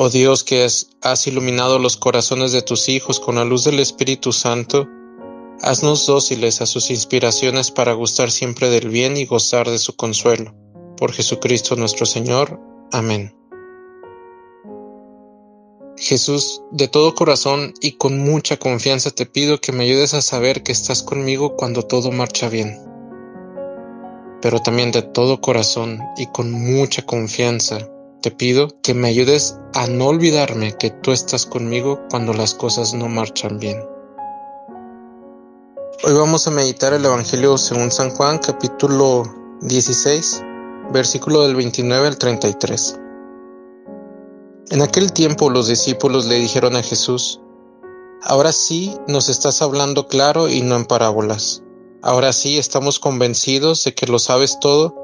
Oh Dios que has, iluminado los corazones de tus hijos con la luz del Espíritu Santo, haznos dóciles a sus inspiraciones para gustar siempre del bien y gozar de su consuelo. Por Jesucristo nuestro Señor. Amén. Jesús, de todo corazón y con mucha confianza te pido que me ayudes a saber que estás conmigo cuando todo marcha bien. Pero también de todo corazón y con mucha confianza te pido que me ayudes a no olvidarme que tú estás conmigo cuando las cosas no marchan bien. Hoy vamos a meditar el Evangelio según San Juan capítulo 16, versículo del 29 al 33. En aquel tiempo los discípulos le dijeron a Jesús, Ahora sí nos estás hablando claro y no en parábolas. Ahora sí estamos convencidos de que lo sabes todo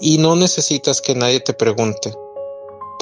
y no necesitas que nadie te pregunte.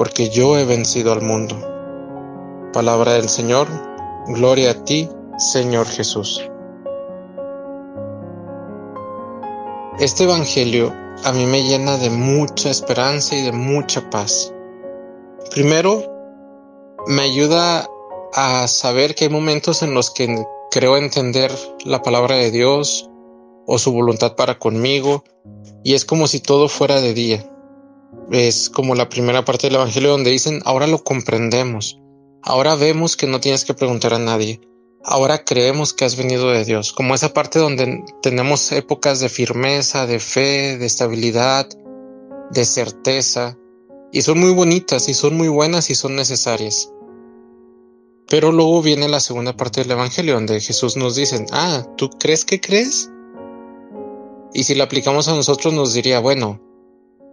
porque yo he vencido al mundo. Palabra del Señor, gloria a ti, Señor Jesús. Este Evangelio a mí me llena de mucha esperanza y de mucha paz. Primero, me ayuda a saber que hay momentos en los que creo entender la palabra de Dios o su voluntad para conmigo y es como si todo fuera de día es como la primera parte del Evangelio donde dicen, ahora lo comprendemos, ahora vemos que no tienes que preguntar a nadie, ahora creemos que has venido de Dios, como esa parte donde tenemos épocas de firmeza, de fe, de estabilidad, de certeza, y son muy bonitas y son muy buenas y son necesarias. Pero luego viene la segunda parte del Evangelio donde Jesús nos dice, ah, ¿tú crees que crees? Y si la aplicamos a nosotros nos diría, bueno,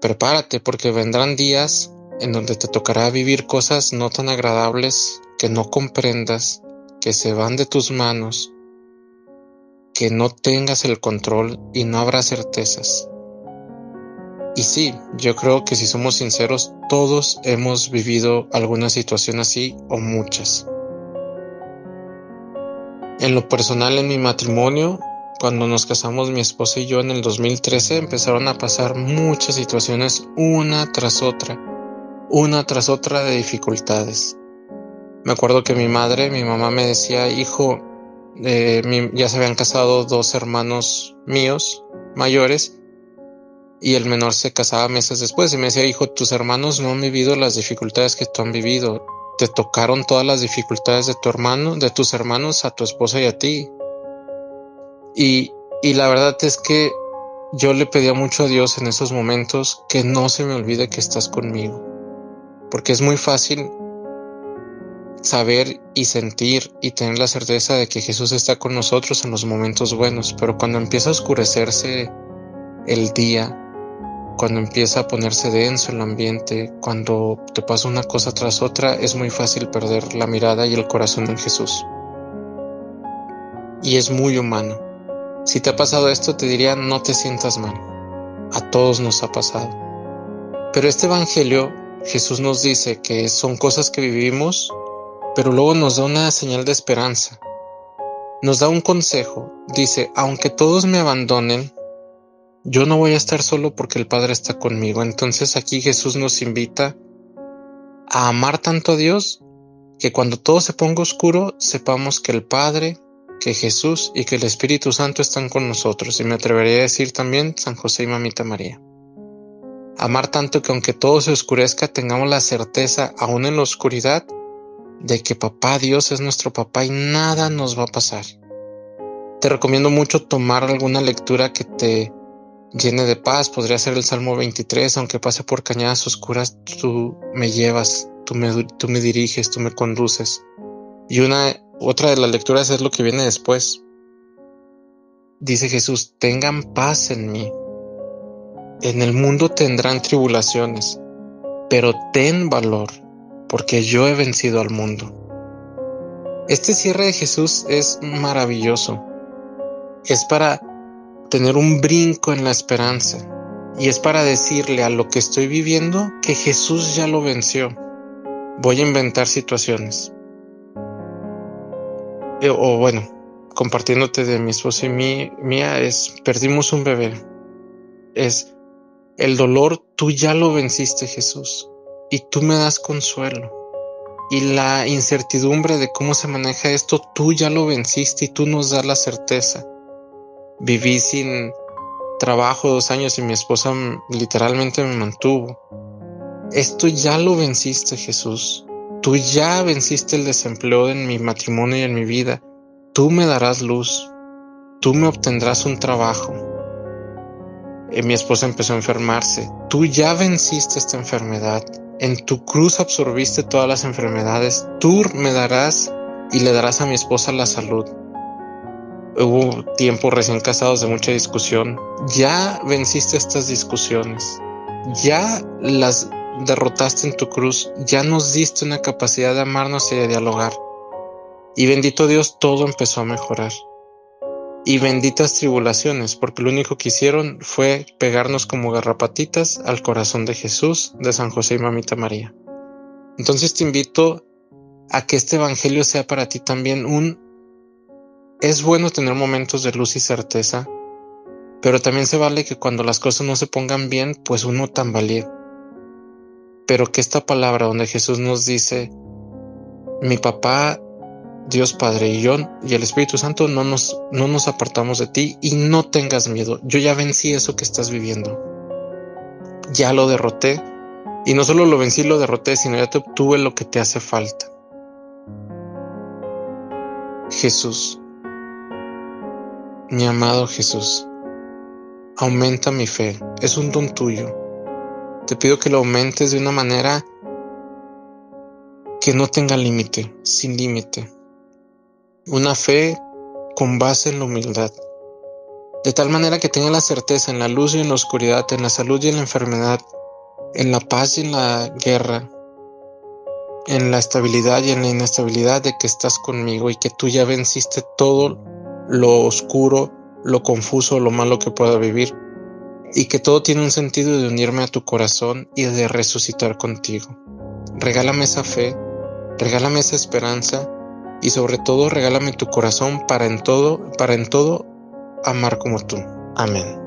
Prepárate porque vendrán días en donde te tocará vivir cosas no tan agradables que no comprendas, que se van de tus manos, que no tengas el control y no habrá certezas. Y sí, yo creo que si somos sinceros, todos hemos vivido alguna situación así o muchas. En lo personal, en mi matrimonio, cuando nos casamos mi esposa y yo en el 2013 empezaron a pasar muchas situaciones una tras otra, una tras otra de dificultades. Me acuerdo que mi madre, mi mamá me decía, hijo, eh, ya se habían casado dos hermanos míos mayores y el menor se casaba meses después y me decía, hijo, tus hermanos no han vivido las dificultades que tú han vivido. Te tocaron todas las dificultades de tu hermano, de tus hermanos, a tu esposa y a ti y, la verdad es que yo le pedía mucho a Dios en esos momentos que no se me olvide que estás conmigo. Porque es muy fácil saber y sentir y tener la certeza de que Jesús está con nosotros en los momentos buenos, pero cuando empieza a oscurecerse el día, cuando empieza a ponerse denso el ambiente, cuando te pasa una cosa tras otra, es muy fácil perder la mirada y el corazón en Jesús. Y es muy humano. Si te ha pasado esto, te diría no te sientas mal. A todos nos ha pasado. Pero este Evangelio, Jesús nos dice que son cosas que vivimos, pero luego nos da una señal de esperanza. Nos da un consejo. Dice, aunque todos me abandonen, yo no voy a estar solo porque el Padre está conmigo. Entonces aquí Jesús nos invita a amar tanto a Dios que cuando todo se ponga oscuro, sepamos que el Padre, que Jesús y que el Espíritu Santo están con nosotros, y me atrevería a decir también San José y Mamita María. Amar tanto que aunque todo se oscurezca, tengamos la certeza, aún en la oscuridad, de que papá Dios es nuestro papá y nada nos va a pasar. Te recomiendo mucho tomar alguna lectura que te llene de paz. Podría ser el Salmo 23, aunque pase por cañadas oscuras, tú me llevas, tú me, tú me diriges, tú me conduces. Y una, otra de las lecturas es lo que viene después. Dice Jesús, tengan paz en mí. En el mundo tendrán tribulaciones, pero ten valor, porque yo he vencido al mundo. Este cierre de Jesús es maravilloso. Es para tener un brinco en la esperanza y es para decirle a lo que estoy viviendo que Jesús ya lo venció. Voy a inventar situaciones. Eh, o bueno, compartiéndote de mi esposa y mía es, perdimos un bebé. Es el dolor, tú ya lo venciste Jesús y tú me das consuelo. Y la incertidumbre de cómo se maneja esto, tú ya lo venciste y tú nos das la certeza. Viví sin trabajo dos años y mi esposa literalmente me mantuvo. Esto ya lo venciste Jesús. Tú ya venciste el desempleo en mi matrimonio y en mi vida. Tú me darás luz. Tú me obtendrás un trabajo. Y mi esposa empezó a enfermarse. Tú ya venciste esta enfermedad. En tu cruz absorbiste todas las enfermedades. Tú me darás y le darás a mi esposa la salud. Hubo tiempo recién casados de mucha discusión. Ya venciste estas discusiones. Ya las derrotaste en tu cruz. Ya nos diste una capacidad de amarnos y de dialogar. Y bendito Dios, todo empezó a mejorar. Y benditas tribulaciones, porque lo único que hicieron fue pegarnos como garrapatitas al corazón de Jesús, de San José y Mamita María. Entonces te invito a que este Evangelio sea para ti también un... Es bueno tener momentos de luz y certeza, pero también se vale que cuando las cosas no se pongan bien, pues uno tambalee. Pero que esta palabra donde Jesús nos dice, mi papá Dios Padre y yo y el Espíritu Santo no nos, no nos apartamos de ti y no tengas miedo. Yo ya vencí eso que estás viviendo. Ya lo derroté y no solo lo vencí, lo derroté, sino ya te obtuve lo que te hace falta. Jesús, mi amado Jesús, aumenta mi fe. Es un don tuyo. Te pido que lo aumentes de una manera que no tenga límite, sin límite. Una fe con base en la humildad, de tal manera que tenga la certeza en la luz y en la oscuridad, en la salud y en la enfermedad, en la paz y en la guerra, en la estabilidad y en la inestabilidad de que estás conmigo y que tú ya venciste todo lo oscuro, lo confuso, lo malo que pueda vivir, y que todo tiene un sentido de unirme a tu corazón y de resucitar contigo. Regálame esa fe, regálame esa esperanza, y sobre todo regálame tu corazón para en todo, para en todo amar como tú. Amén.